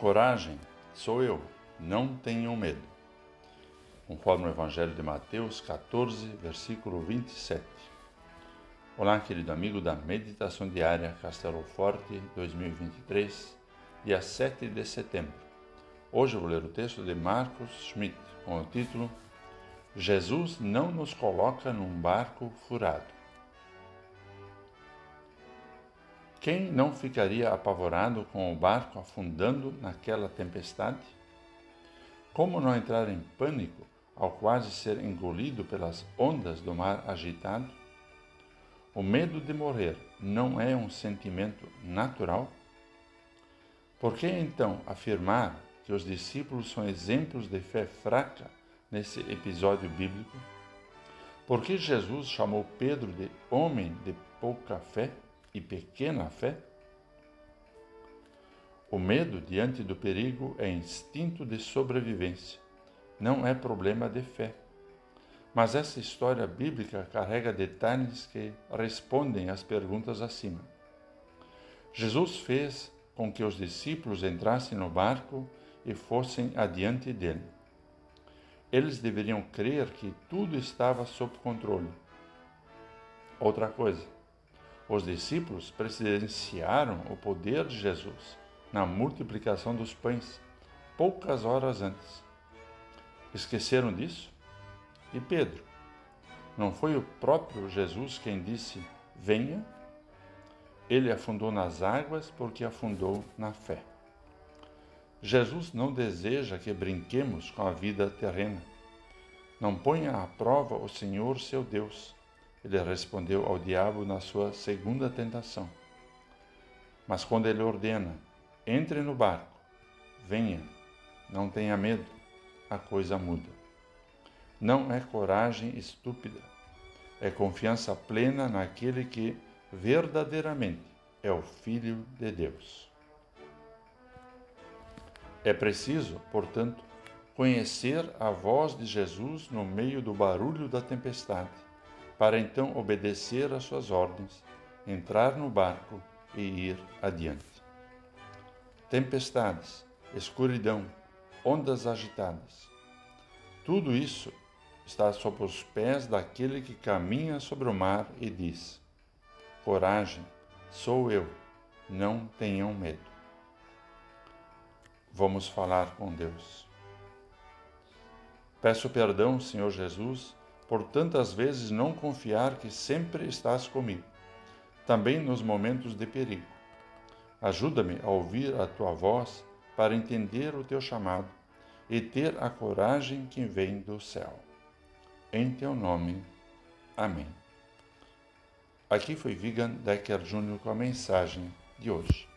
Coragem, sou eu, não tenham medo. Conforme o Evangelho de Mateus 14, versículo 27. Olá, querido amigo da Meditação Diária Castelo Forte 2023, dia 7 de setembro. Hoje eu vou ler o texto de Marcos Schmidt com o título Jesus não nos coloca num barco furado. Quem não ficaria apavorado com o barco afundando naquela tempestade? Como não entrar em pânico ao quase ser engolido pelas ondas do mar agitado? O medo de morrer não é um sentimento natural? Por que então afirmar que os discípulos são exemplos de fé fraca nesse episódio bíblico? Por que Jesus chamou Pedro de homem de pouca fé? E pequena fé? O medo diante do perigo é instinto de sobrevivência, não é problema de fé. Mas essa história bíblica carrega detalhes que respondem às perguntas acima. Jesus fez com que os discípulos entrassem no barco e fossem adiante dele. Eles deveriam crer que tudo estava sob controle. Outra coisa, os discípulos presenciaram o poder de Jesus na multiplicação dos pães poucas horas antes. Esqueceram disso? E Pedro? Não foi o próprio Jesus quem disse: Venha? Ele afundou nas águas porque afundou na fé. Jesus não deseja que brinquemos com a vida terrena. Não ponha à prova o Senhor seu Deus ele respondeu ao diabo na sua segunda tentação. Mas quando ele ordena: entre no barco, venha, não tenha medo, a coisa muda. Não é coragem estúpida, é confiança plena naquele que verdadeiramente é o Filho de Deus. É preciso, portanto, conhecer a voz de Jesus no meio do barulho da tempestade para então obedecer às suas ordens, entrar no barco e ir adiante. Tempestades, escuridão, ondas agitadas. Tudo isso está sob os pés daquele que caminha sobre o mar e diz: Coragem, sou eu, não tenham medo. Vamos falar com Deus. Peço perdão, Senhor Jesus, por tantas vezes não confiar que sempre estás comigo, também nos momentos de perigo. Ajuda-me a ouvir a tua voz para entender o teu chamado e ter a coragem que vem do céu. Em teu nome. Amém. Aqui foi Vigan Decker Jr. com a mensagem de hoje.